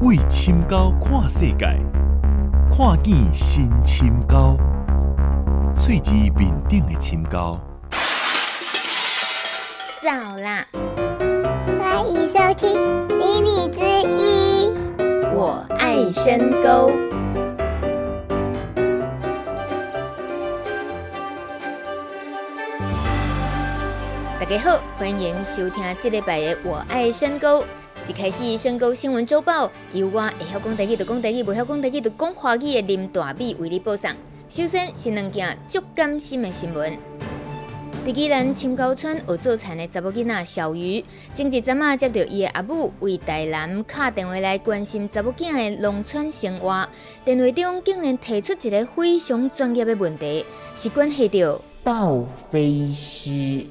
为深沟看世界，看见新深沟，喙子面顶的深沟。早啦，欢迎收听《秘密之一》，我爱深沟。大家好，欢迎收听这礼拜的《我爱深沟》。一开始，深沟新闻周报由我会晓讲台语就讲台语，不晓讲台语就讲华语的林大美为你报上。首先是两件足感心的新闻。在宜兰深沟村学做田的查某囡仔小鱼，前一阵啊接到伊的阿母为台南打电话来关心查某囝的农村生活，电话中竟然提出一个非常专业的问题，是关系到盗飞尸。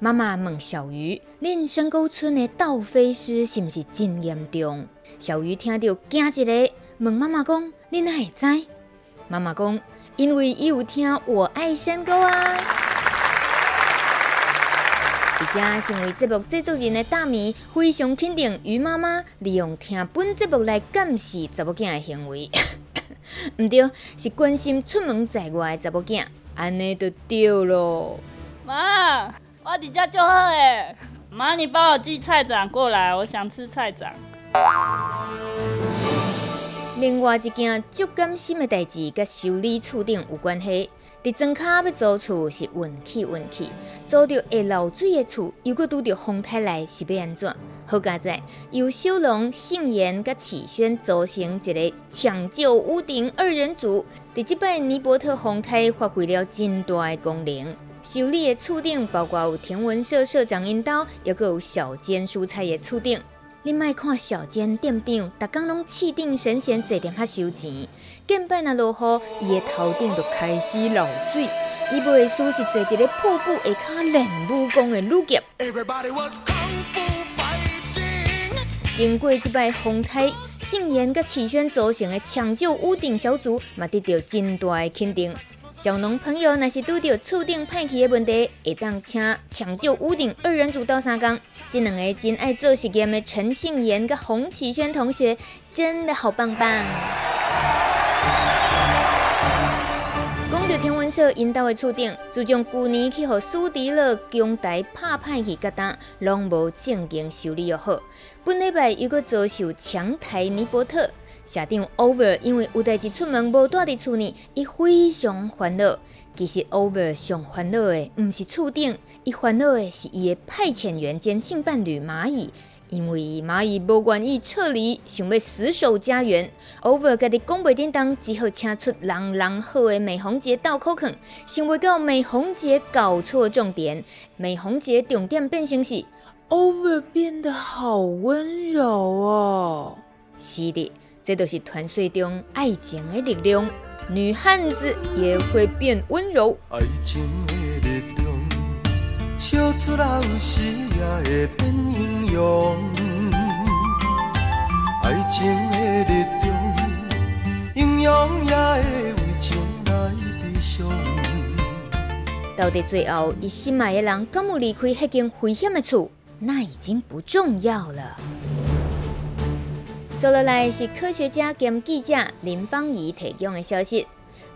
妈妈问小鱼：“恁深沟村的盗飞尸是不是真严重？”小鱼听到惊一个，问妈妈讲：“恁哪会知？”妈妈讲：“因为伊有听我爱深沟啊。”而且身为节目制作人的大米非常肯定鱼妈妈利用听本节目来监视查某囝的行为，毋对，是关心出门在外的查某囝，安尼就对咯。妈。我底家就好诶，妈，你帮我寄菜长过来，我想吃菜长。另外一件足感心的代志，跟修理厝顶有关系。伫庄卡要租厝是运气运气，租到会漏水的厝，如果拄到风台来是要安怎？好佳哉，由小农信贤甲启轩组成一个抢救屋顶二人组，伫即摆尼伯特风台发挥了真大的功能。修理的厝顶包括有天文社社长引导，也阁有小间蔬菜的厝顶。你莫看小间店长，逐工拢气定神闲坐点遐收钱，见摆若落雨，伊的头顶就开始漏水。伊袂输是坐伫咧瀑布下骹练武功的女杰。经过即摆风台，信贤甲启轩组成的抢救屋顶小组，嘛得到真大的肯定。小农朋友，若是拄到厝顶歹去的问题，会当请抢救屋顶二人组到三工。这两个真爱做实验的陈信贤跟洪启轩同学，真的好棒棒。讲到天文社引导的厝顶，自从旧年去和苏迪勒强台拍歹去，疙瘩拢无正经修理又好。本礼拜又阁遭受强台尼伯特。社长 Over 因为有代志出门无带伫厝呢，伊非常烦恼。其实 Over 上烦恼的毋是厝顶，伊烦恼的是伊的派遣员兼性伴侣蚂蚁，因为蚂蚁无愿意撤离，想要死守家园。Over 家己讲袂叮当，只好请出人人好的美红姐倒口肯，想袂到美红姐搞错重点，美红姐重点变成是 Over 变得好温柔哦。是的。这都是传说中爱情的力量，女汉子也会变温柔。爱情的力量，小子有时也会变英勇。爱情的力量，英勇也会为情来悲伤。到底最后，伊心爱的人敢有离开迄间危险的厝？那已经不重要了。接下来是科学家兼记者林芳仪提供的消息，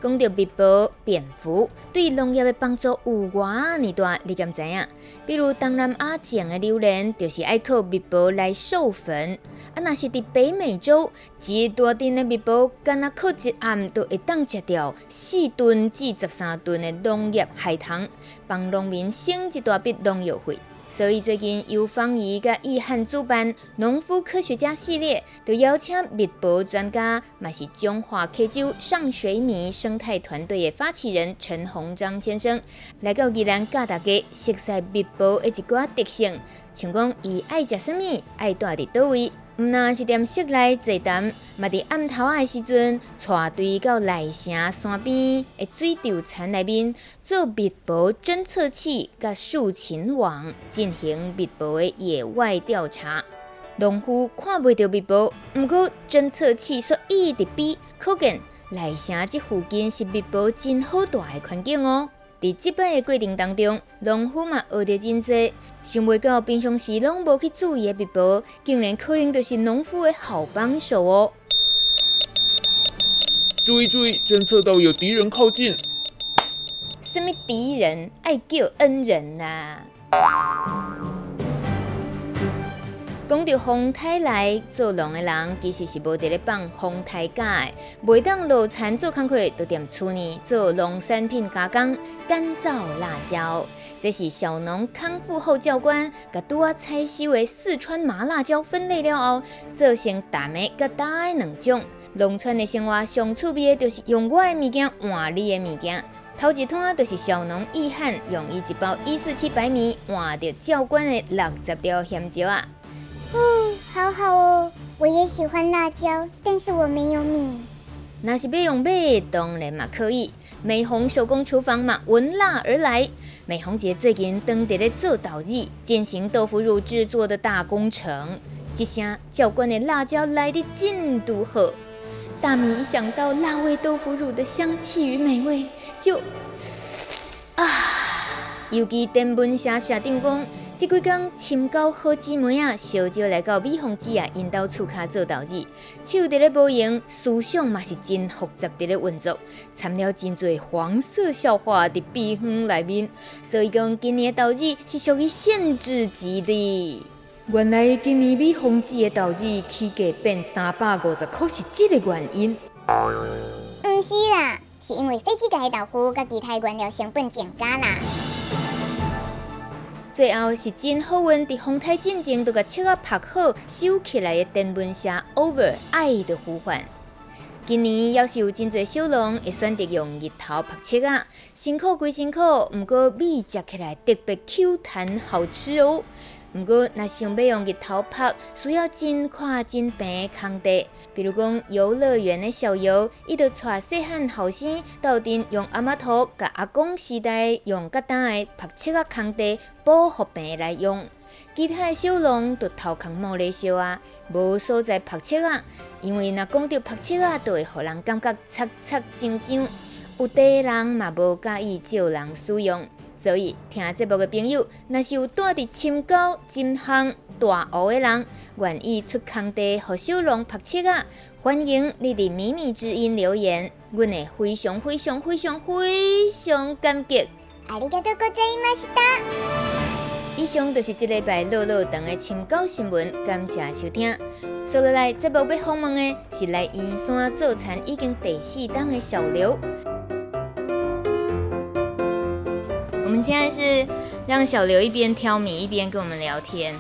讲到蜜蜂、蝙蝠对农业的帮助有偌尼大，你敢知影？比如东南亚种的榴莲，就是爱靠蜜蜂来授粉；啊，若是伫北美洲，一大群的蜜蜂，干那靠一暗都会当食掉四吨至十三吨的农业海棠，帮农民省一大笔农药费。所以最近由方怡甲易汉主办农夫科学家系列，就邀请密博专家，嘛是中华溪州上水米生态团队的发起人陈鸿章先生，来到宜兰教大家熟悉密博的一寡特性，像讲伊爱食什么，爱住伫叨位。毋那是踮室内坐谈，嘛伫暗头仔的时阵，带队到内城山边的水稻田内面做蜜蜂侦测器甲竖琴网，进行蜜蜂的野外调查。农夫看袂到蜜蜂，毋过侦测器却一直比，可见内城这附近是蜜蜂真好大的环境哦。伫即摆的过程当中，农夫嘛学得真多，想袂到平常时拢无去注意的密宝，竟然可能就是农夫的好帮手哦。注意注意，侦测到有敌人靠近。什么敌人？爱叫恩人呐、啊！讲到风台来做农的人，其实是无伫咧放风台假的，每当落田做工课，都踮厝里做农产品加工，干燥辣椒。这是小农康复后教官，甲拄仔采收的四川麻辣椒分类了后，做成淡的甲淡的两种。农村的生活上趣味的，就是用我的物件换你的物件。头一摊就是小农易汉用伊一包一四七白米换着教官的六十条香蕉啊！嗯，好好哦，我也喜欢辣椒，但是我没有米。那是要用买，当然嘛可以。美红手工厨房嘛，闻辣而来。美红姐最近当伫咧做导记，进行豆腐乳制作的大工程。这下教官的辣椒来的真独好。大米一想到辣味豆腐乳的香气与美味，就啊！尤其电文社社长讲，这几天深交好姊妹啊，小招来到美凤姐啊，因兜厝卡做导志，手伫咧无闲，思想嘛是真复杂伫咧运作，掺了真侪黄色笑话伫笔锋内面，所以讲今年的导志是属于限制级的。原来今年美凤姐的导志起价变三百五十块是这个原因？唔是啦，是因为飞机界豆腐甲其他原料成本增加啦。最后是真好运，伫风台进前都甲切啊拍好收起来的电蚊香 over 爱的呼唤。今年要是有真侪小龙会选择用日头拍切啊，辛苦归辛苦，不过米食起来特别 Q 弹好吃哦。不过，若想要用日头拍，需要真宽真平的空地。比如讲，游乐园的小游，伊就带细汉后生斗阵用阿妈头甲阿公时代用较大的拍切啊空地保护平来用。其他的小农就头壳摸咧烧啊，无所在拍切啊，因为若讲到拍切啊，就会互人感觉擦擦脏脏。有地人嘛无介意借人使用。所以听节目的朋友，若是有住伫深沟、金巷、大湖的人，愿意出空地和小农拍切啊，欢迎你伫米米之音留言，阮会非常非常非常非常感激。ありがとうございました。以上就是这礼拜落落长的深沟新闻，感谢收听。接下来节目要访问的是来圆山做田已经第四冬的小刘。 我们现在是让小刘一边挑米一边跟我们聊天。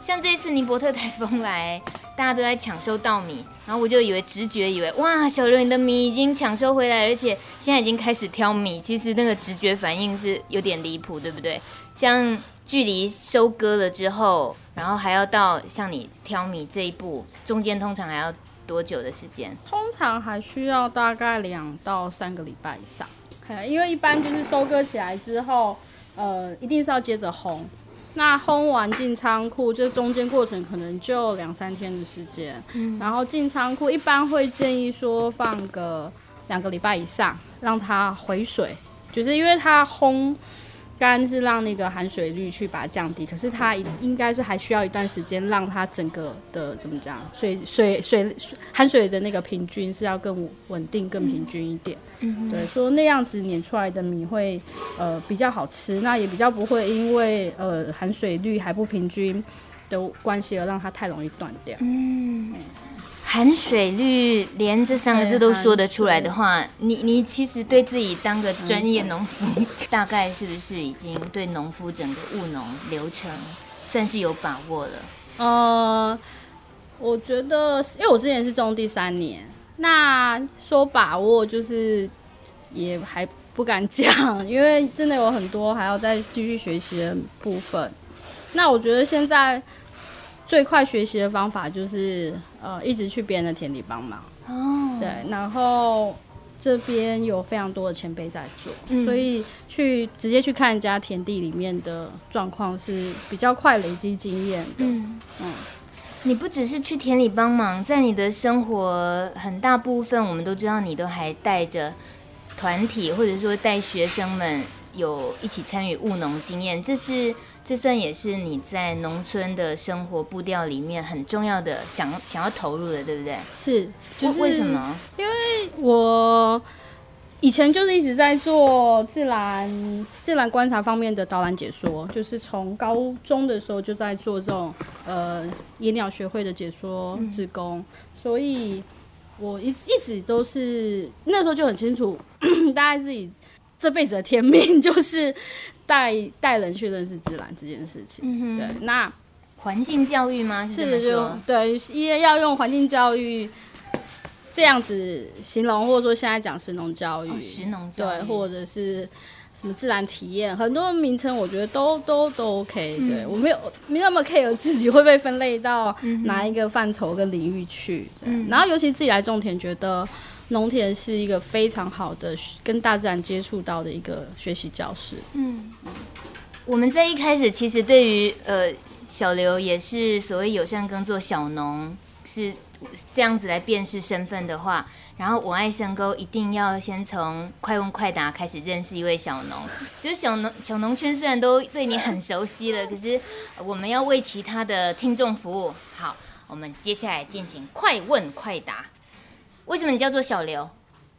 像这一次尼伯特台风来，大家都在抢收稻米，然后我就以为直觉以为哇，小刘你的米已经抢收回来，而且现在已经开始挑米。其实那个直觉反应是有点离谱，对不对？像距离收割了之后，然后还要到像你挑米这一步，中间通常还要多久的时间？通常还需要大概两到三个礼拜以上。因为一般就是收割起来之后，呃，一定是要接着烘。那烘完进仓库，这中间过程可能就两三天的时间。嗯。然后进仓库，一般会建议说放个两个礼拜以上，让它回水，就是因为它烘。干是让那个含水率去把它降低，可是它应该是还需要一段时间，让它整个的怎么讲，水水水含水的那个平均是要更稳定、更平均一点。嗯，对，说那样子碾出来的米会呃比较好吃，那也比较不会因为呃含水率还不平均的关系而让它太容易断掉。嗯。嗯含水率连这三个字都说得出来的话，你你其实对自己当个专业农夫，大概是不是已经对农夫整个务农流程算是有把握了？呃，我觉得，因为我之前是种地三年，那说把握就是也还不敢讲，因为真的有很多还要再继续学习的部分。那我觉得现在。最快学习的方法就是呃，一直去别人的田里帮忙。哦，对，然后这边有非常多的前辈在做，嗯，所以去直接去看人家田地里面的状况是比较快累积经验的。嗯嗯，你不只是去田里帮忙，在你的生活很大部分，我们都知道你都还带着团体，或者说带学生们有一起参与务农经验，这是这算也是你在农村的生活步调里面很重要的想想要投入的，对不对？是，就是为什么？因为我以前就是一直在做自然自然观察方面的导览解说，就是从高中的时候就在做这种呃野鸟学会的解说志工，嗯、所以。我一一直都是那时候就很清楚，大概自己这辈子的天命就是带带人去认识自然这件事情。嗯、对，那环境教育吗？是这么说？对，因为要用环境教育这样子形容，或者说现在讲神农教育，哦、食农教育，对，或者是。什么自然体验，很多名称我觉得都都都 OK，对、嗯、我没有没那么 care 自己会被分类到哪一个范畴跟领域去。嗯、然后尤其自己来种田，觉得农田是一个非常好的跟大自然接触到的一个学习教室。嗯，我们在一开始其实对于呃小刘也是所谓友善耕作小农是这样子来辨识身份的话。然后我爱深沟一定要先从快问快答开始认识一位小农，就是小农小农圈虽然都对你很熟悉了，可是我们要为其他的听众服务。好，我们接下来进行快问快答。为什么你叫做小刘？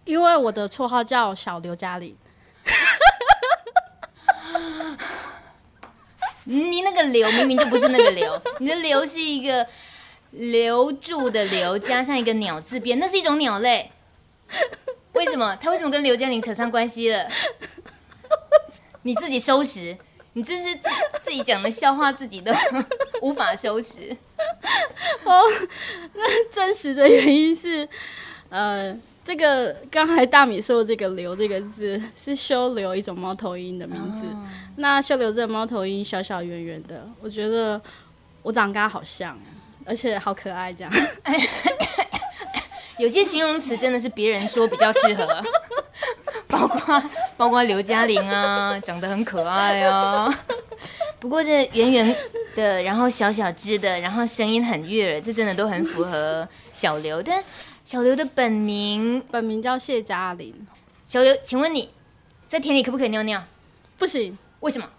因为我的绰号叫小刘嘉玲。你那个刘明明就不是那个刘，你的刘是一个。留住的留加上一个鸟字边，那是一种鸟类。为什么？他为什么跟刘嘉玲扯上关系了？你自己收拾，你这是自自己讲的笑话，自己都 无法收拾。哦，那真实的原因是，呃，这个刚才大米说的这个“刘”这个字是鵂鶹一种猫头鹰的名字。哦、那鵂鶹这个猫头鹰小小圆圆的，我觉得我长得跟它好像。而且好可爱，这样。有些形容词真的是别人说比较适合，包括包括刘嘉玲啊，长得很可爱啊。不过这圆圆的，然后小小只的，然后声音很悦耳，这真的都很符合小刘。但小刘的本名本名叫谢嘉玲。小刘，请问你在田里可不可以尿尿？不行。为什么？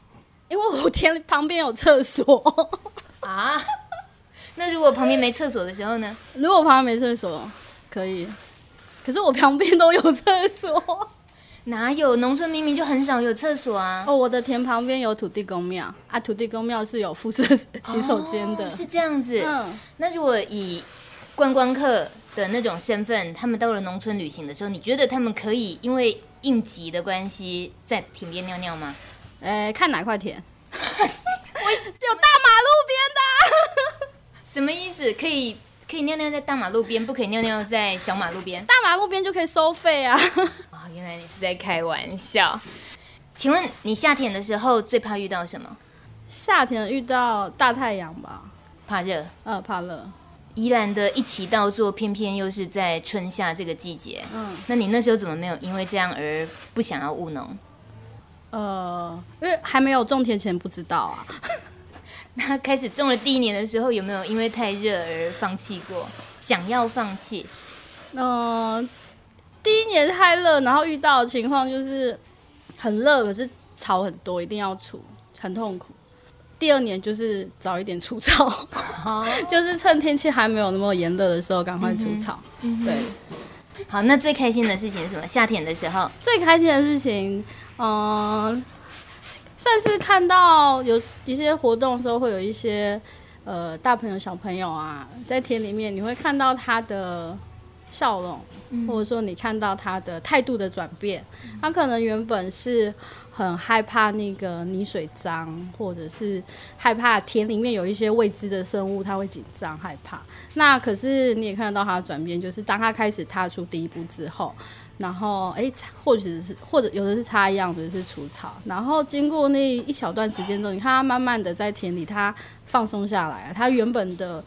因为我田旁边有厕所啊。那如果旁边没厕所的时候呢？如果旁边没厕所，可以。可是我旁边都有厕所。哪有？农村明明就很少有厕所啊。哦，我的田旁边有土地公庙啊，土地公庙是有附设 洗手间的。哦，是这样子。嗯。那如果以观光客的那种身份，他们到了农村旅行的时候，你觉得他们可以因为应急的关系在田边尿尿吗？呃，看哪块田。我 有大马路边的。什么意思？可以可以尿尿在大马路边，不可以尿尿在小马路边？大马路边就可以收费啊！哦，原来你是在开玩笑。请问你夏天的时候最怕遇到什么？夏天遇到大太阳吧，怕热。呃，怕热。宜兰的一起稻作，偏偏又是在春夏这个季节。嗯，那你那时候怎么没有因为这样而不想要务农？呃，因为还没有种田前不知道啊。那开始种了第一年的时候，有没有因为太热而放弃过？想要放弃？嗯、呃，第一年太热，然后遇到的情况就是很热，可是草很多，一定要除，很痛苦。第二年就是早一点除草，哦、就是趁天气还没有那么炎热的时候赶快除草。嗯、哼对，好，那最开心的事情是什么？夏天的时候最开心的事情，嗯、呃。算是看到有一些活动的时候，会有一些呃大朋友小朋友啊，在田里面，你会看到他的笑容，嗯、或者说你看到他的态度的转变。他可能原本是很害怕那个泥水脏，或者是害怕田里面有一些未知的生物，他会紧张害怕。那可是你也看得到他的转变，就是当他开始踏出第一步之后。然后，哎，或者是或者有的是插秧，有的是除草。然后经过那一小段时间之后，你看他慢慢的在田里，他放松下来，他原本的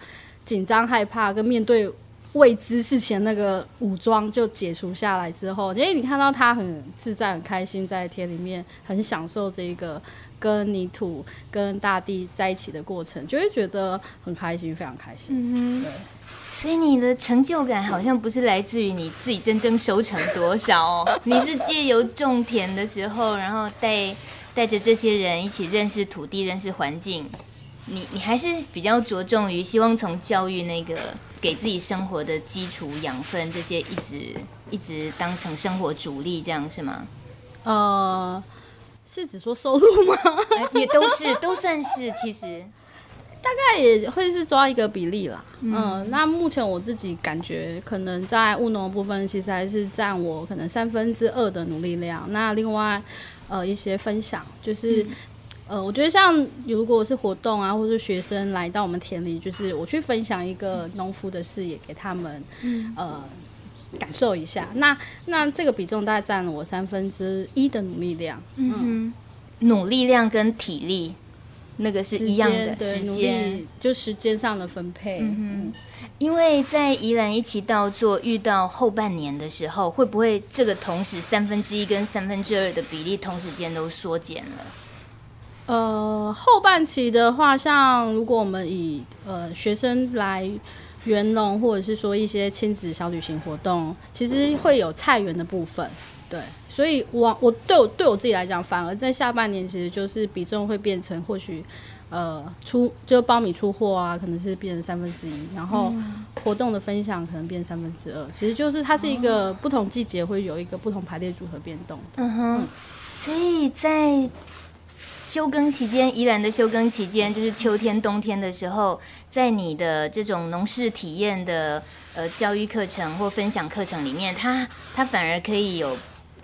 紧张害怕跟面对未知事情那个武装就解除下来之后，因为你看到他很自在、很开心，在田里面很享受这一个跟泥土、跟大地在一起的过程，就会觉得很开心，非常开心。嗯哼，对。所以你的成就感好像不是来自于你自己真正收成多少哦，你是借由种田的时候，然后带带着这些人一起认识土地、认识环境。你你还是比较着重于希望从教育那个给自己生活的基础养分这些一直一直当成生活主力，这样是吗？呃，是指说收入吗？也都是都算是其实。大概也会是抓一个比例啦，嗯，嗯，那目前我自己感觉，可能在务农部分，其实还是占我可能三分之二的努力量。那另外，呃，一些分享，就是，嗯、呃，我觉得像如果是活动啊，或是学生来到我们田里，就是我去分享一个农夫的视野给他们，嗯、呃，感受一下。那那这个比重大概占了我三分之一的努力量，嗯，嗯，努力量跟体力。那个是一样的时间，就时间上的分配。嗯哼，因为在宜兰一起稻作遇到后半年的时候，会不会这个同时三分之一跟三分之二的比例同时间都缩减了？呃，后半期的话，像如果我们以呃学生来园农，或者是说一些亲子小旅行活动，其实会有菜园的部分。对，所以我我对我对我自己来讲，反而在下半年其实就是比重会变成或许，呃，出就苞米出货啊，可能是变成三分之一，然后活动的分享可能变三分之二，其实就是它是一个不同季节会有一个不同排列组合变动。嗯哼，所以在休耕期间，宜兰的休耕期间，就是秋天、冬天的时候，在你的这种农事体验的呃教育课程或分享课程里面，它它反而可以有。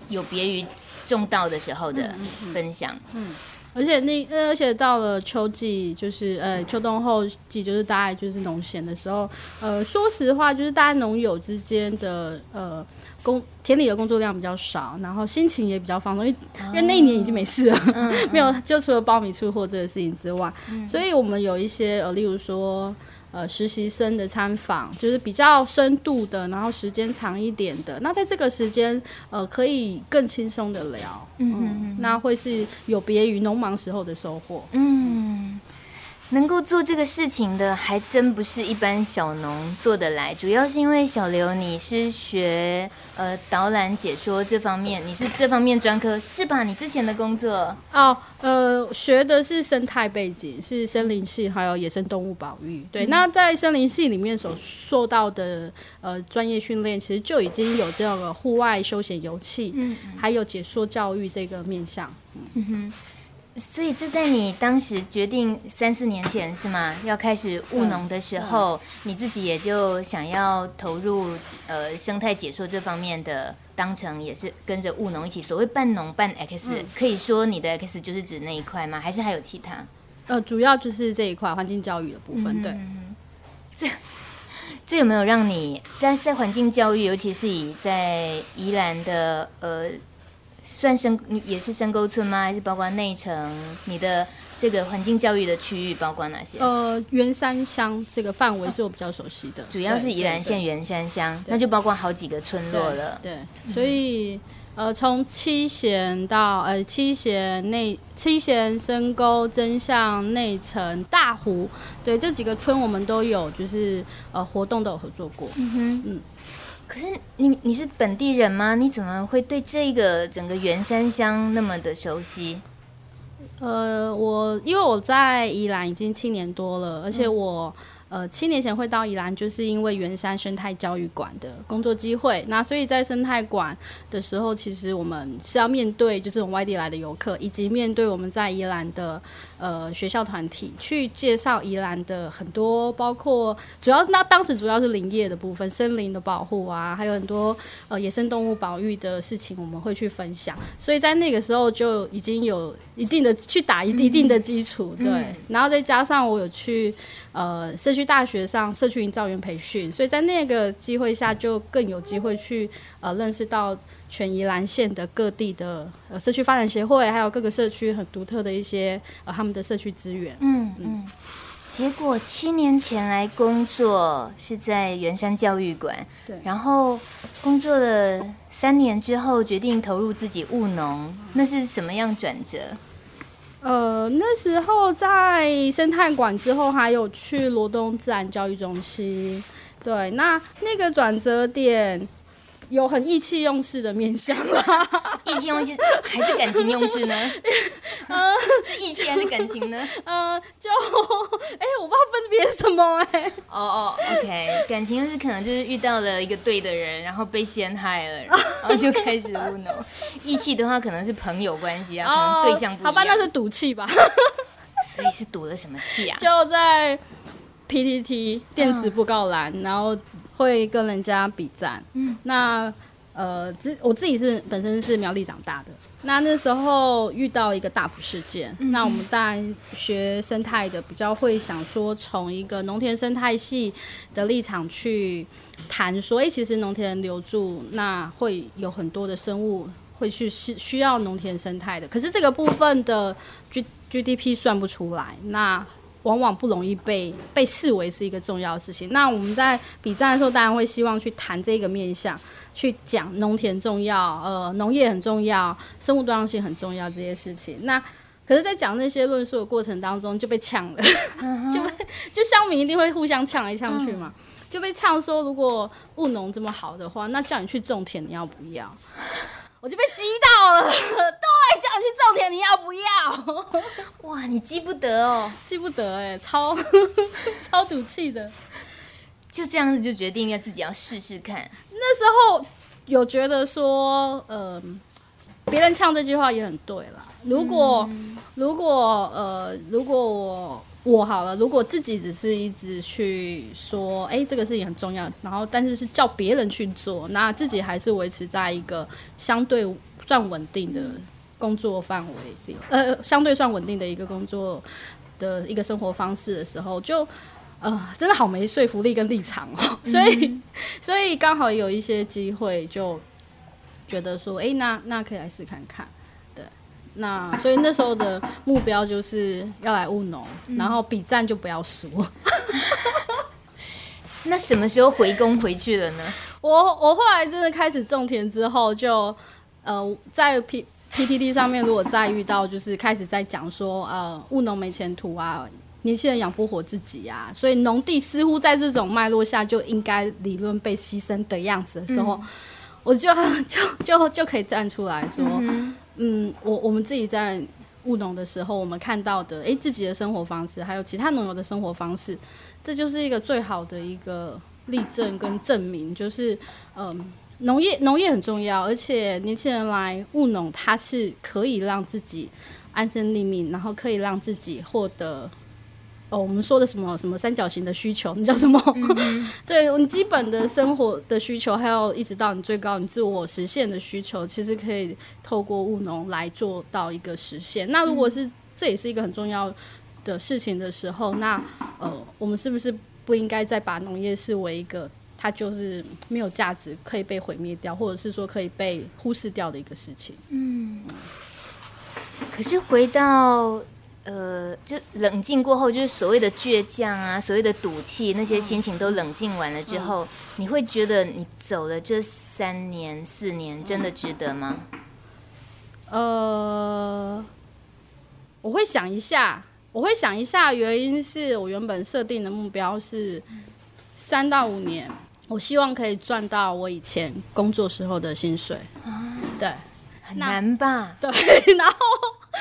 有别于种稻的时候的分享，嗯，嗯，嗯，而且那而且到了秋季，就是呃秋冬后季，就是大概就是农闲的时候，呃，说实话，就是大家农友之间的呃工田里的工作量比较少，然后心情也比较放松，因为、哦、因为那一年已经没事了，嗯嗯、没有就除了苞米出货这个事情之外，嗯、所以我们有一些呃，例如说。呃，实习生的参访就是比较深度的，然后时间长一点的。那在这个时间，呃，可以更轻松的聊，嗯，那会是有别于农忙时候的收获，嗯。能够做这个事情的，还真不是一般小农做得来。主要是因为小刘，你是学呃导览解说这方面，你是这方面专科是吧？你之前的工作哦，呃，学的是生态背景，是森林系，还有野生动物保育。对，嗯、那在森林系里面所受到的呃专业训练，其实就已经有这个户外休闲游憩，嗯，还有解说教育这个面向。嗯，嗯哼。所以，这在你当时决定三四年前是吗？要开始务农的时候，你自己也就想要投入呃生态解说这方面的，当成也是跟着务农一起。所谓半农半 X，、嗯、可以说你的 X 就是指那一块吗？还是还有其他？呃，主要就是这一块环境教育的部分。对，嗯、这这有没有让你在在环境教育，尤其是以在宜兰的呃？算深，你也是深沟村吗？还是包括内城？你的这个环境教育的区域包括哪些？呃，员山乡这个范围是我比较熟悉的，主要是宜兰县元山乡，那就包括好几个村落了。对，对所以呃，从七贤到呃七贤内七贤深沟真相内城大湖，对这几个村我们都有就是呃活动都有合作过。嗯哼，嗯。可是你你是本地人吗？你怎么会对这个整个原山乡那么的熟悉？呃，我因为我在宜兰已经七年多了，而且我。嗯呃，七年前会到宜兰，就是因为圆山生态教育馆的工作机会。那所以在生态馆的时候，其实我们是要面对就是从外地来的游客，以及面对我们在宜兰的呃学校团体，去介绍宜兰的很多，包括主要那当时主要是林业的部分，森林的保护啊，还有很多呃野生动物保育的事情，我们会去分享。所以在那个时候就已经有一定的去打一一定的基础，嗯、对。嗯、然后再加上我有去。呃，社区大学上社区营造员培训，所以在那个机会下，就更有机会去呃认识到全宜兰县的各地的呃社区发展协会，还有各个社区很独特的一些呃他们的社区资源。嗯嗯。嗯结果七年前来工作是在圆山教育馆，对，然后工作了三年之后决定投入自己务农，那是什么样转折？呃，那时候在生态馆之后，还有去罗东自然教育中心。对，那那个转折点。有很意气用事的面相啦，意气用事还是感情用事呢？呃，是意气还是感情呢？呃，就哎、欸，我不知道分别什么哎、欸。哦哦，OK，感情是可能就是遇到了一个对的人，然后被陷害了，然后就开始务农。义气的话，可能是朋友关系啊，可能对象不一样。好吧，那是赌气吧。所以是赌了什么气啊？就在 PTT 电子布告栏，嗯、然后。会跟人家比战，嗯，那呃，自我自己是本身是苗栗长大的，那那时候遇到一个大埔事件，嗯、那我们当然学生态的比较会想说，从一个农田生态系的立场去谈，所以其实农田留住，那会有很多的生物会去需需要农田生态的，可是这个部分的 G GDP 算不出来，那。往往不容易被被视为是一个重要的事情。那我们在比战的时候，当然会希望去谈这个面向，去讲农田重要，呃，农业很重要，生物多样性很重要这些事情。那可是，在讲那些论述的过程当中，就被呛了，uh. 就被就乡民一定会互相呛来呛去嘛，uh. 就被呛说，如果务农这么好的话，那叫你去种田，你要不要？我就被激到了，对，叫你去种田，你要不要？哇，你记不得哦，记不得哎，超 超赌气的，就这样子就决定要自己要试试看。那时候有觉得说，嗯、呃，别人唱这句话也很对啦。如果、嗯、如果呃，如果我。我好了，如果自己只是一直去说，哎、这个事情很重要，然后但是是叫别人去做，那自己还是维持在一个相对算稳定的工作范围里，呃，相对算稳定的一个工作的一个生活方式的时候，就呃，真的好没说服力跟立场哦，所以、所以刚好有一些机会，就觉得说，哎、那那可以来试看看。那所以那时候的目标就是要来务农，嗯、然后比战就不要输。那什么时候回工回去了呢？我我后来真的开始种田之后就，就呃在 P PTT 上面，如果再遇到就是开始在讲说呃务农没前途啊，年轻人养不活自己啊，所以农地似乎在这种脉络下就应该理论被牺牲的样子的时候，嗯、我就 就就就可以站出来说。嗯嗯，我我们自己在务农的时候，我们看到的，哎、自己的生活方式，还有其他农友的生活方式，这就是一个最好的一个例证跟证明，就是，嗯，农业农业很重要，而且年轻人来务农，他是可以让自己安身立命，然后可以让自己获得。哦，我们说的什么什么三角形的需求，那叫什么？嗯、对，你基本的生活的需求，还有一直到你最高你自我实现的需求，其实可以透过务农来做到一个实现。那如果是、嗯、这也是一个很重要的事情的时候，那呃，我们是不是不应该再把农业视为一个它就是没有价值，可以被毁灭掉，或者是说可以被忽视掉的一个事情？嗯，嗯可是回到。呃，就冷静过后，就是所谓的倔强啊，所谓的赌气，那些心情都冷静完了之后，嗯、你会觉得你走了这三年四年，真的值得吗？呃，我会想一下，我会想一下，原因是我原本设定的目标是三到五年，我希望可以赚到我以前工作时候的薪水。啊、对，很难吧？对，然后。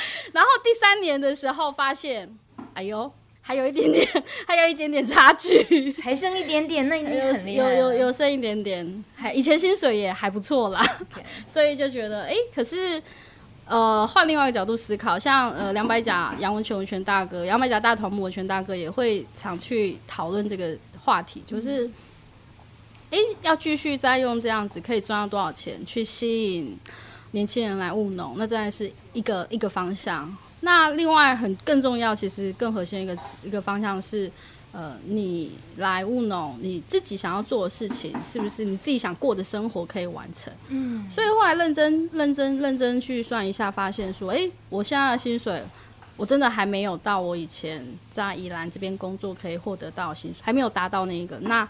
然后第三年的时候发现，哎呦，还有一点点，还有一点点差距，还剩一点点，那已经很厉害有有有，有剩一点点，还以前薪水也还不错啦.所以就觉得，哎，可是，呃，换另外一个角度思考，像呃两百甲杨文全文全大哥，杨百甲大头目文全大哥也会常去讨论这个话题，就是，哎，要继续再用这样子可以赚到多少钱去吸引。年轻人来务农，那真的是一个一个方向。那另外很更重要，其实更核心一个一个方向是，呃，你来务农，你自己想要做的事情，是不是你自己想过的生活可以完成？嗯。所以后来认真认真认真去算一下，发现说，哎、欸，我现在的薪水，我真的还没有到我以前在宜兰这边工作可以获得到薪水，还没有达到那一个。那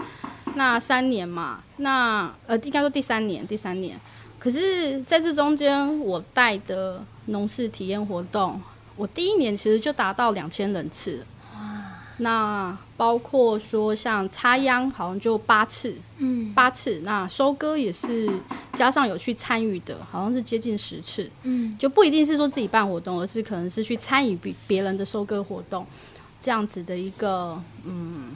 那三年嘛，那呃，应该说第三年，第三年。可是，在这中间，我带的农事体验活动，我第一年其实就达到两千人次。那包括说像插秧，好像就八次，嗯，八次。那收割也是加上有去参与的，好像是接近十次，嗯，就不一定是说自己办活动，而是可能是去参与别别人的收割活动，这样子的一个，嗯，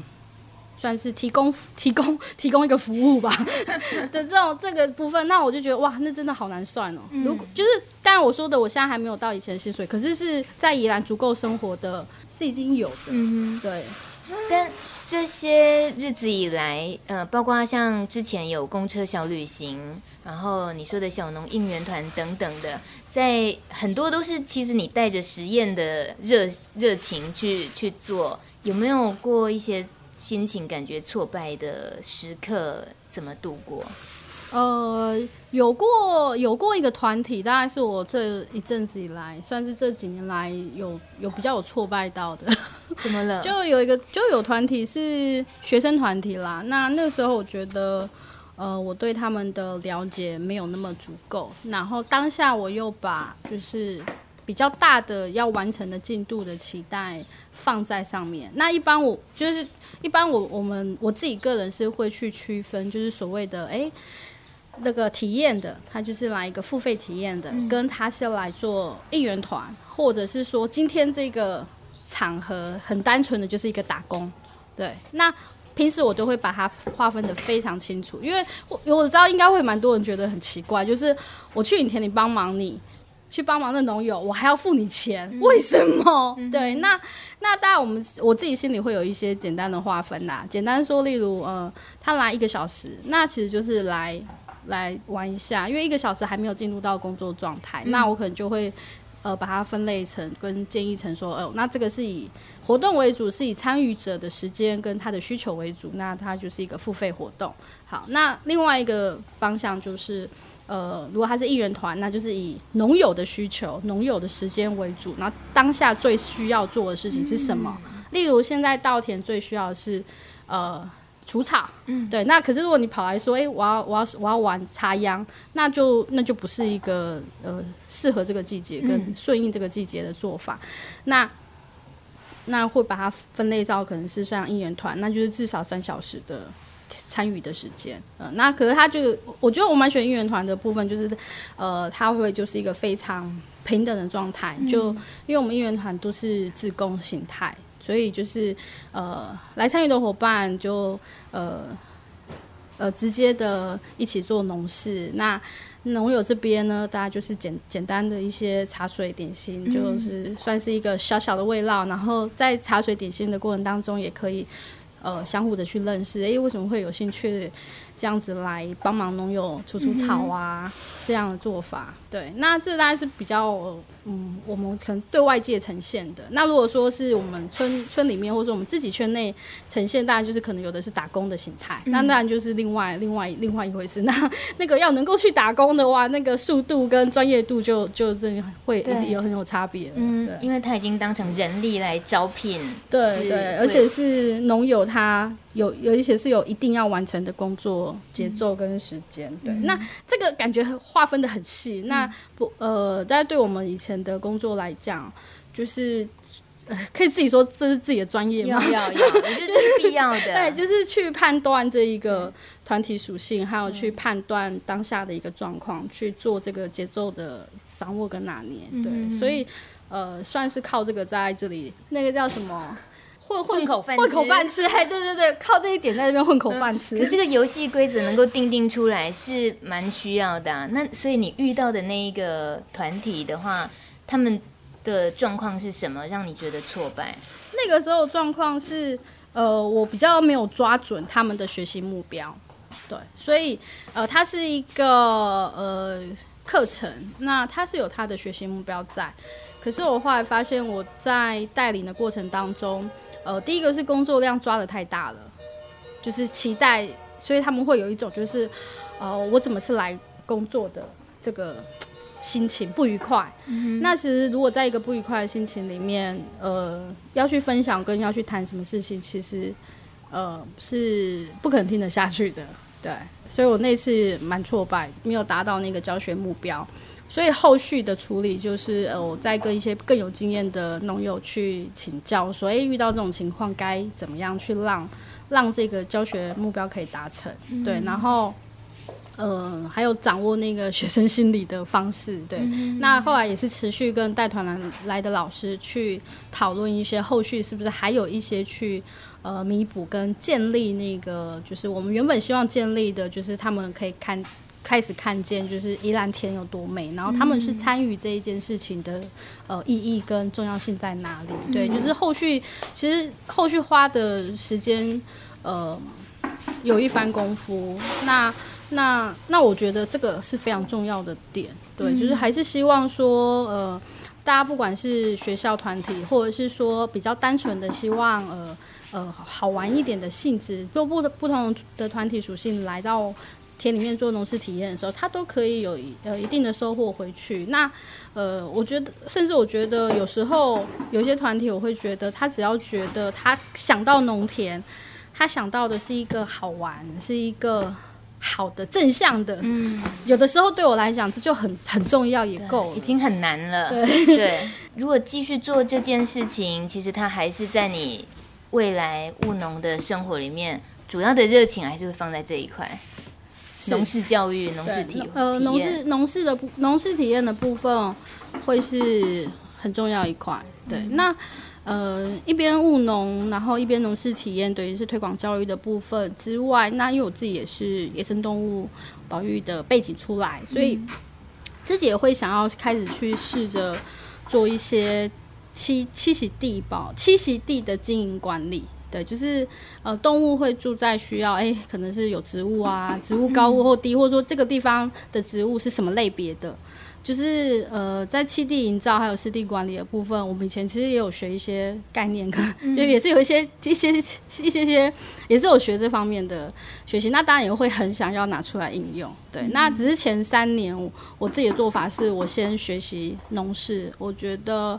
算是提供提供提供一个服务吧 的这种这个部分。那我就觉得哇，那真的好难算哦。如果就是当然我说的，我现在还没有到以前的薪水，可是是在宜兰足够生活的。是已经有的，嗯，对。但这些日子以来，呃，包括像之前有公车小旅行，然后你说的小农应援团等等的，在很多都是其实你带着实验的热热情去去做，有没有过一些心情感觉挫败的时刻？怎么度过？呃，有过有过一个团体，大概是我这一阵子以来，算是这几年来有有比较有挫败到的。怎么了？就有一个就有团体是学生团体啦。那那时候我觉得，呃，我对他们的了解没有那么足够。然后当下我又把就是比较大的要完成的进度的期待放在上面。那一般我就是一般我我们我自己个人是会去区分，就是所谓的哎。欸那个体验的，他就是来一个付费体验的，嗯，跟他是来做应援团，或者是说今天这个场合很单纯的就是一个打工。对，那平时我都会把它划分的非常清楚，因为我我知道应该会蛮多人觉得很奇怪，就是我去你田里帮忙，你去帮忙的农友，我还要付你钱，嗯，为什么？嗯，对，那那当然我们我自己心里会有一些简单的划分啦，简单说，例如呃，他来一个小时，那其实就是来。来玩一下，因为一个小时还没有进入到工作状态，嗯，那我可能就会，呃，把它分类成跟建议成说，哦，呃，那这个是以活动为主，是以参与者的时间跟他的需求为主，那它就是一个付费活动。好，那另外一个方向就是，呃，如果他是艺人团，那就是以农友的需求、农友的时间为主，那当下最需要做的事情是什么？嗯，例如现在稻田最需要的是，呃。除草，嗯，对，那可是如果你跑来说，哎、欸，我要我要我要玩插秧，那就那就不是一个呃适合这个季节跟顺应这个季节的做法，嗯、那那会把它分类到可能是像应援团，那就是至少三小时的参与的时间，嗯、呃，那可是他就我觉得我蛮喜欢应援团的部分，就是呃，他会就是一个非常平等的状态，就因为我们应援团都是自工形态。所以就是，呃，来参与的伙伴就呃呃直接的一起做农事。那农友这边呢，大家就是简简单的一些茶水点心，嗯，就是算是一个小小的慰劳。然后在茶水点心的过程当中，也可以呃相互的去认识。哎，为什么会有兴趣这样子来帮忙农友除除草啊，嗯？这样的做法，对，那这大概是比较。嗯，我们可能对外界呈现的。那如果说是我们村村里面，或者说我们自己圈内呈现，当然就是可能有的是打工的形态，嗯，那当然就是另外另外另外一回事。那那个要能够去打工的话，那个速度跟专业度就就真的会有很有差别。嗯，对，因为他已经当成人力来招聘。对对，而且是农友，他有有一些是有一定要完成的工作节奏跟时间，嗯。对，那这个感觉划分的很细，嗯。那不呃，大家对我们以前。的工作来讲，就是呃，可以自己说这是自己的专业吗？要要要，我觉得这是必要的。对，就是去判断这一个团体属性，还有去判断当下的一个状况，嗯，去做这个节奏的掌握跟拿捏。对，嗯，所以呃，算是靠这个在这里，那个叫什么混混口饭混口饭吃。哎，对对对，靠这一点在这边混口饭吃。可是这个游戏规则能够定定出来是蛮需要的啊。那所以你遇到的那一个团体的话。他们的状况是什么，让你觉得挫败？那个时候状况是，呃，我比较没有抓准他们的学习目标，对，所以，呃，它是一个呃课程，那它是有它的学习目标在，可是我后来发现我在带领的过程当中，呃，第一个是工作量抓的太大了，就是期待，所以他们会有一种就是，呃，我怎么是来工作的这个。心情不愉快，嗯，那其实如果在一个不愉快的心情里面，呃，要去分享跟要去谈什么事情，其实，呃，是不可能听得下去的，对。所以我那次蛮挫败，没有达到那个教学目标。所以后续的处理就是，呃，我再跟一些更有经验的农友去请教，所以遇到这种情况该怎么样去让让这个教学目标可以达成，嗯、对，然后。呃，还有掌握那个学生心理的方式，对。嗯、那后来也是持续跟带团来来的老师去讨论一些后续是不是还有一些去呃弥补跟建立那个，就是我们原本希望建立的，就是他们可以看开始看见，就是宜兰天有多美，然后他们是参与这一件事情的呃意义跟重要性在哪里？对，就是后续其实后续花的时间呃有一番功夫，那。那那我觉得这个是非常重要的点，对，嗯、就是还是希望说，呃，大家不管是学校团体，或者是说比较单纯的希望，呃呃，好玩一点的性质，就不不同的团体属性来到田里面做农事体验的时候，他都可以有呃一定的收获回去。那呃，我觉得，甚至我觉得有时候有些团体，我会觉得他只要觉得他想到农田，他想到的是一个好玩，是一个。好的，正向的，嗯，有的时候对我来讲，这就很很重要，也够，已经很难了。对对，如果继续做这件事情，其实他还是在你未来务农的生活里面，主要的热情还是会放在这一块，农事教育、农事体呃，农事农事的农事体验的部分会是很重要一块。对，嗯、那。呃，一边务农，然后一边农事体验，等于是推广教育的部分之外，那因为我自己也是野生动物保育的背景出来，所以自己也会想要开始去试着做一些栖栖息地保栖息地的经营管理。对，就是呃，动物会住在需要，哎，可能是有植物啊，植物高或低，或者说这个地方的植物是什么类别的。就是呃，在气地营造还有湿地管理的部分，我们以前其实也有学一些概念，可、就也是有一些一些一些些，也是有学这方面的学习。那当然也会很想要拿出来应用。对，嗯、那只是前三年我，我自己的做法是我先学习农事，我觉得。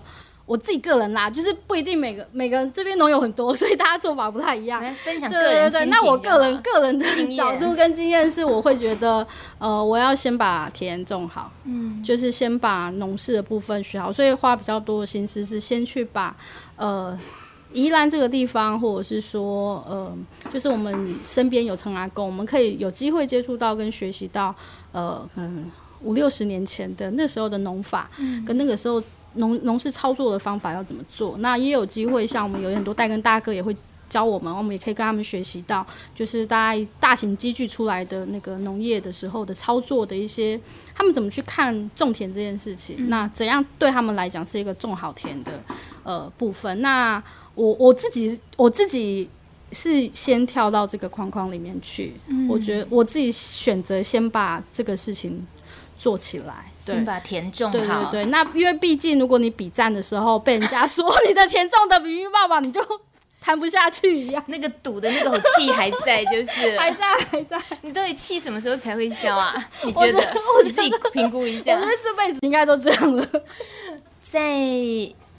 我自己个人啦，就是不一定每个每个人这边农友很多，所以大家做法不太一样。分享个人对对对，那我个人个人的角度跟经验是，我会觉得，呃，我要先把田种好，嗯，就是先把农事的部分学好，所以花比较多的心思是先去把，呃，宜兰这个地方，或者是说，呃，就是我们身边有成阿公，我们可以有机会接触到跟学习到，呃，嗯，五六十年前的那时候的农法，嗯，跟那个时候。农农事操作的方法要怎么做？那也有机会，像我们有很多代耕大哥也会教我们，我们也可以跟他们学习到，就是大家大型机具出来的那个农业的时候的操作的一些，他们怎么去看种田这件事情？嗯、那怎样对他们来讲是一个种好田的呃部分？那我我自己我自己是先跳到这个框框里面去，嗯、我觉得我自己选择先把这个事情。做起来，先把田种好。对对对，那因为毕竟，如果你比战的时候被人家说你的田种的比喻爸爸，你就 谈不下去一样。那个赌的那口气还在，就是 还在还在。你到底气什么时候才会消啊？你觉得？我你自己评估一下。我觉得这辈子应该都这样了。在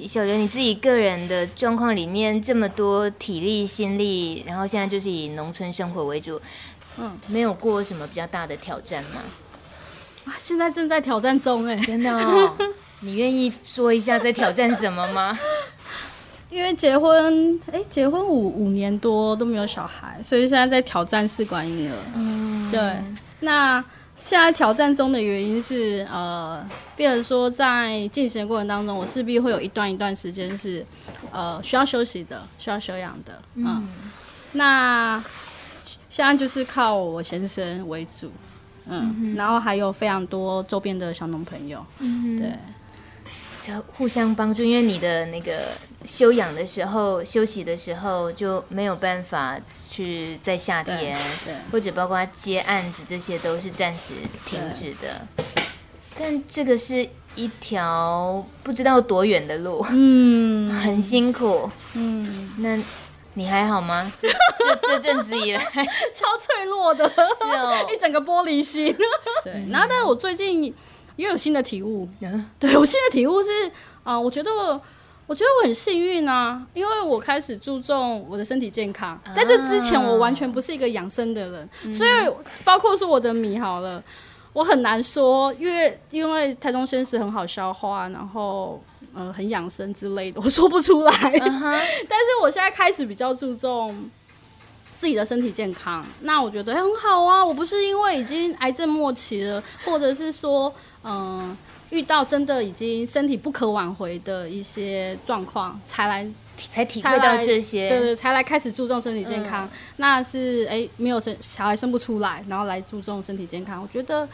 小刘你自己个人的状况里面，这么多体力心力，然后现在就是以农村生活为主，嗯，没有过什么比较大的挑战吗？现在正在挑战中哎，真的哦？你愿意说一下在挑战什么吗？因为结婚，哎，结婚五五年多都没有小孩，所以现在在挑战试管婴儿。嗯，对。那现在挑战中的原因是，呃，比如说在进行的过程当中，我势必会有一段一段时间是，呃，需要休息的，需要休养的。嗯，嗯，那现在就是靠我先生为主。嗯，然后还有非常多周边的小农朋友，嗯，对，就互相帮助。因为你的那个休养的时候、休息的时候就没有办法去在夏天，对，或者包括接案子，这些都是暂时停止的。但这个是一条不知道多远的路，嗯，很辛苦，嗯，那。你还好吗？这这 这阵子以来 超脆弱的，是哦，一整个玻璃心。对，然后但是我最近也有新的体悟。嗯，对我新的体悟是啊、呃，我觉得我我觉得我很幸运啊，因为我开始注重我的身体健康。在这之前，我完全不是一个养生的人，啊、所以包括说我的米好了，我很难说，因为因为台中鲜食很好消化，然后呃很养生之类的，我说不出来。Uh -huh. 但是我现在开始比较注重自己的身体健康，那我觉得很好啊。我不是因为已经癌症末期了，或者是说嗯、呃、遇到真的已经身体不可挽回的一些状况才来。才体会到这些，对对，才来开始注重身体健康。嗯、那是哎、欸，没有生小孩生不出来，然后来注重身体健康。我觉得，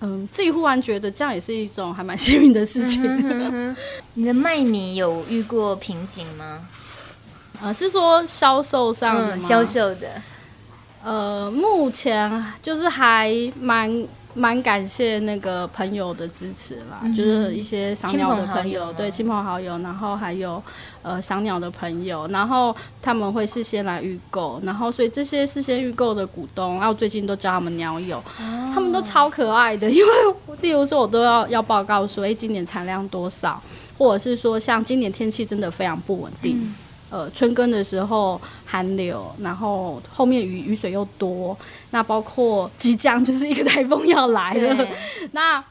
嗯，自己忽然觉得这样也是一种还蛮幸运的事情。嗯、哼哼你的卖米有遇过瓶颈吗？呃，是说销售上的吗？销、嗯、售的，呃，目前就是还蛮。蛮感谢那个朋友的支持啦，嗯、就是一些赏鸟的朋友，对亲朋好友，然后还有呃赏鸟的朋友，然后他们会事先来预购，然后所以这些事先预购的股东，然后最近都叫他们鸟友、哦，他们都超可爱的，因为例如说我都要要报告说，哎、欸，今年产量多少，或者是说像今年天气真的非常不稳定。嗯呃，春耕的时候寒流，然后后面雨雨水又多，那包括即将就是一个台风要来了，那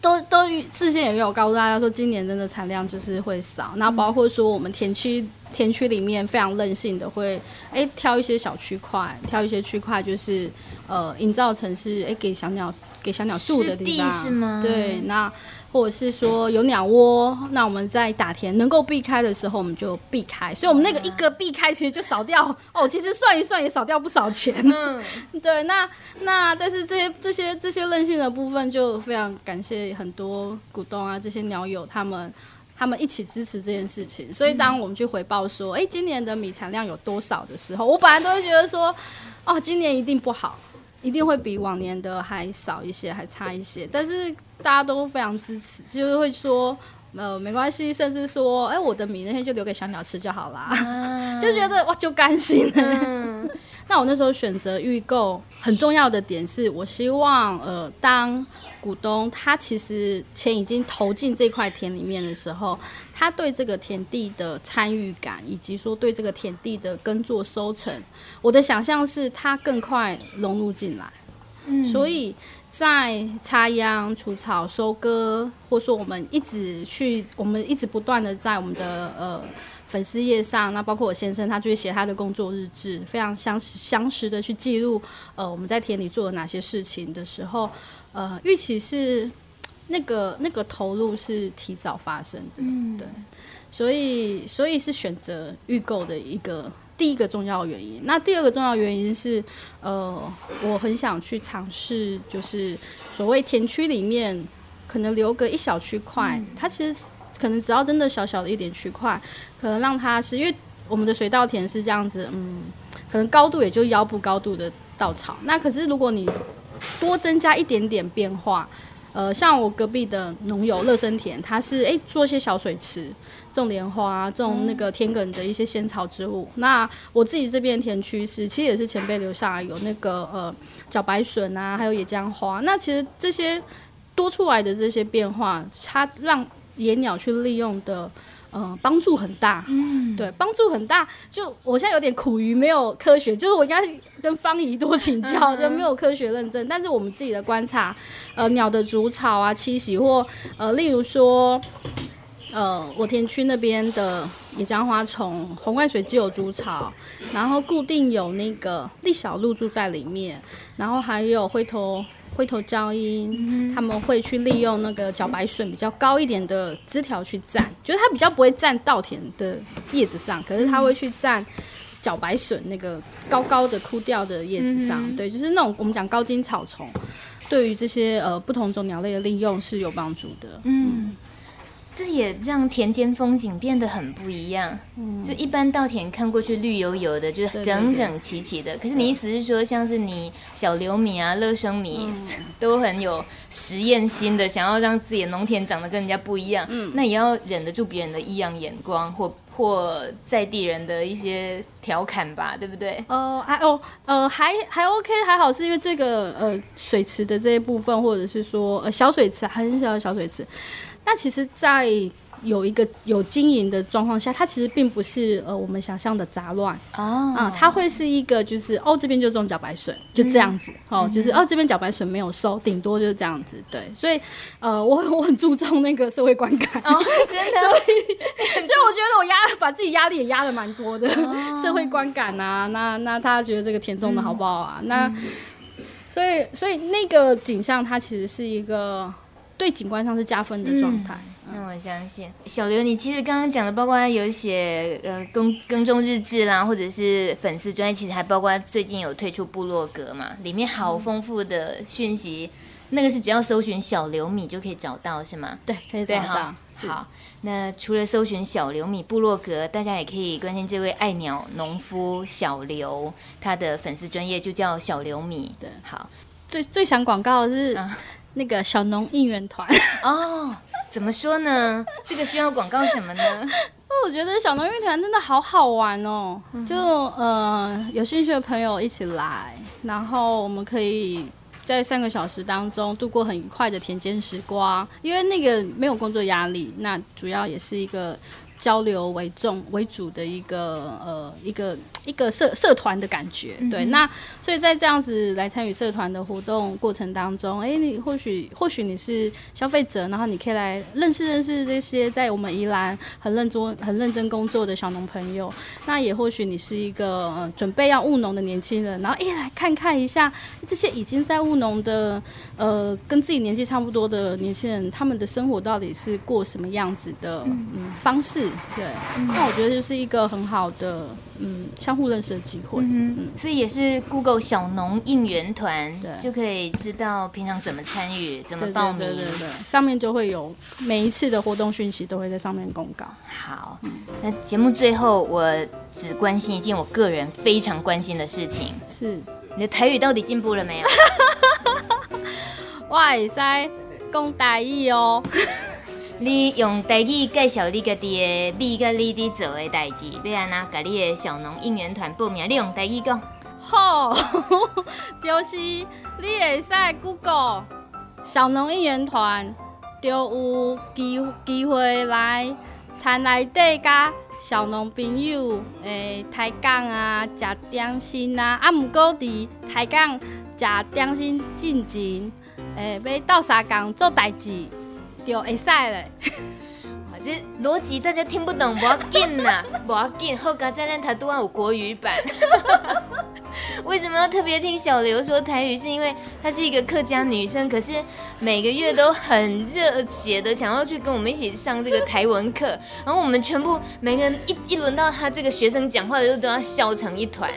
都都事先也有告诉大家说，今年真的产量就是会少。那包括说我们田区田区里面非常任性的会，哎、欸，挑一些小区块，挑一些区块，就是呃，营造成是哎、欸、给小鸟给小鸟住的地方，是吗？对，那。或者是说有鸟窝，那我们在打田能够避开的时候，我们就避开。所以，我们那个一个避开，其实就少掉哦。其实算一算也少掉不少钱。嗯，对。那那但是这些这些这些任性的部分，就非常感谢很多股东啊，这些鸟友他们他们一起支持这件事情。所以，当我们去回报说，哎、欸，今年的米产量有多少的时候，我本来都会觉得说，哦，今年一定不好。一定会比往年的还少一些，还差一些，但是大家都非常支持，就是会说，呃，没关系，甚至说，哎、欸，我的米那天就留给小鸟吃就好啦，啊、就觉得哇，就甘心了。嗯、那我那时候选择预购，很重要的点是我希望，呃，当。股东他其实钱已经投进这块田里面的时候，他对这个田地的参与感，以及说对这个田地的耕作收成，我的想象是他更快融入进来。嗯，所以在插秧、除草、收割，或说我们一直去，我们一直不断的在我们的呃粉丝页上，那包括我先生，他就会写他的工作日志，非常详详实的去记录呃我们在田里做了哪些事情的时候。呃，预期是那个那个投入是提早发生的，嗯，对，所以所以是选择预购的一个第一个重要原因。那第二个重要原因是，呃，我很想去尝试，就是所谓田区里面可能留个一小区块，嗯，它其实可能只要真的小小的一点区块，可能让它是因为我们的水稻田是这样子，嗯，可能高度也就腰部高度的稻草。那可是如果你多增加一点点变化，呃，像我隔壁的农友乐生田，他是诶、做一些小水池，种莲花，种那个田埂的一些仙草植物。那我自己这边田区是，其实也是前辈留下来有那个呃茭白笋啊，还有野姜花。那其实这些多出来的这些变化，它让野鸟去利用的。嗯，帮助很大。嗯，对，帮助很大。就我现在有点苦于没有科学，就是我应该跟方怡多请教，就没有科学认证。但是我们自己的观察，呃，鸟的筑巢啊、栖息，或呃，例如说，呃，我田区那边的野姜花丛、红冠水鸡有筑巢，然后固定有那个栗小鹿住在里面，然后还有灰头。灰头胶音、嗯，他们会去利用那个茭白笋比较高一点的枝条去站，就是它比较不会站稻田的叶子上，可是它会去站茭白笋那个高高的枯掉的叶子上、嗯。对，就是那种我们讲高茎草丛，对于这些呃不同种鸟类的利用是有帮助的。嗯。嗯这也让田间风景变得很不一样。嗯，就一般稻田看过去绿油油的，就是整整齐齐的。可是你意思是说，像是你小流米啊、乐生米，嗯、都很有实验心的，想要让自己的农田长得跟人家不一样。嗯，那也要忍得住别人的异样眼光，或或在地人的一些调侃吧，对不对？呃，还哦，呃，还还 OK，还好，是因为这个呃水池的这一部分，或者是说呃小水池很小的小水池。那其实在，有一个有经营的状况下，它其实并不是呃我们想象的杂乱。哦，啊，它会是一个就是哦这边就种茭白笋，就这样子、嗯、哦，就是哦这边茭白笋没有收，顶多就是这样子，对，所以呃我我很注重那个社会观感，哦，真的，所以 所以我觉得我压把自己压力也压的蛮多的，哦、社会观感啊，那那他觉得这个田种的好不好啊？嗯、那、嗯、所以所以那个景象它其实是一个对景观上是加分的状态。嗯那我相信小刘，你其实刚刚讲的，包括有写呃耕耕种日志啦，或者是粉丝专业，其实还包括最近有推出部落格嘛，里面好丰富的讯息。嗯、那个是只要搜寻小刘米就可以找到，是吗？对，可以找到。好，那除了搜寻小刘米部落格，大家也可以关心这位爱鸟农夫小刘，他的粉丝专业就叫小刘米。对，好，最最想广告的是那个小农应援团哦。怎么说呢？这个需要广告什么呢？我觉得小农应援团真的好好玩哦，嗯、就呃有兴趣的朋友一起来，然后我们可以在三个小时当中度过很愉快的田间时光，因为那个没有工作压力，那主要也是一个交流为重为主的一个呃一个。一个社社团的感觉，对，嗯、那所以在这样子来参与社团的活动过程当中，哎、欸，你或许或许你是消费者，然后你可以来认识认识这些在我们宜兰很认真很认真工作的小农朋友，那也或许你是一个、呃、准备要务农的年轻人，然后哎、欸、来看看一下这些已经在务农的呃跟自己年纪差不多的年轻人，他们的生活到底是过什么样子的嗯，嗯方式，对，嗯、那我觉得就是一个很好的。嗯，相互认识的机会，嗯，嗯，所以也是 Google 小农应援团，对，就可以知道平常怎么参与，怎么报名，对对上面就会有每一次的活动讯息都会在上面公告。好，嗯，那节目最后我只关心一件我个人非常关心的事情，是你的台语到底进步了没有？我会使讲台语哦。你用台语介绍你家己的米，甲你伫做的代志，要安怎甲你的小农应援团报名？你用台语讲。好，就是你会使 Google 小农应援团，就有机机会来田内底甲小农朋友诶，抬杠啊，食点心啊，啊，毋过伫抬杠食点心进前，诶，要斗相共做代志。就会使嘞，这逻辑大家听不懂，不要紧呐，不要紧。后加再让他都要有国语版。为什么要特别听小刘说台语？是因为她是一个客家女生，可是每个月都很热血的想要去跟我们一起上这个台文课。然后我们全部每个人一一轮到她这个学生讲话的时候，都要笑成一团，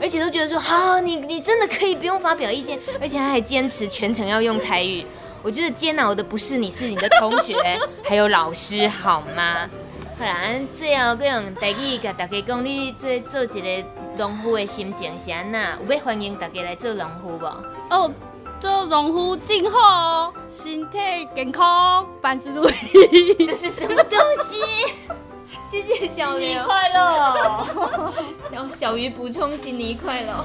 而且都觉得说好，你你真的可以不用发表意见，而且他还坚持全程要用台语。我觉得煎熬的不是你，是你的同学，还有老师，好吗？好啦，最后搁用台语甲大家讲，你做做一个农夫的心情是安那？有要欢迎大家来做农夫不？哦，做农夫真好，身体健康，万事如意。这是什么东西？谢谢小刘，新年快乐！小小鱼补充新年快乐。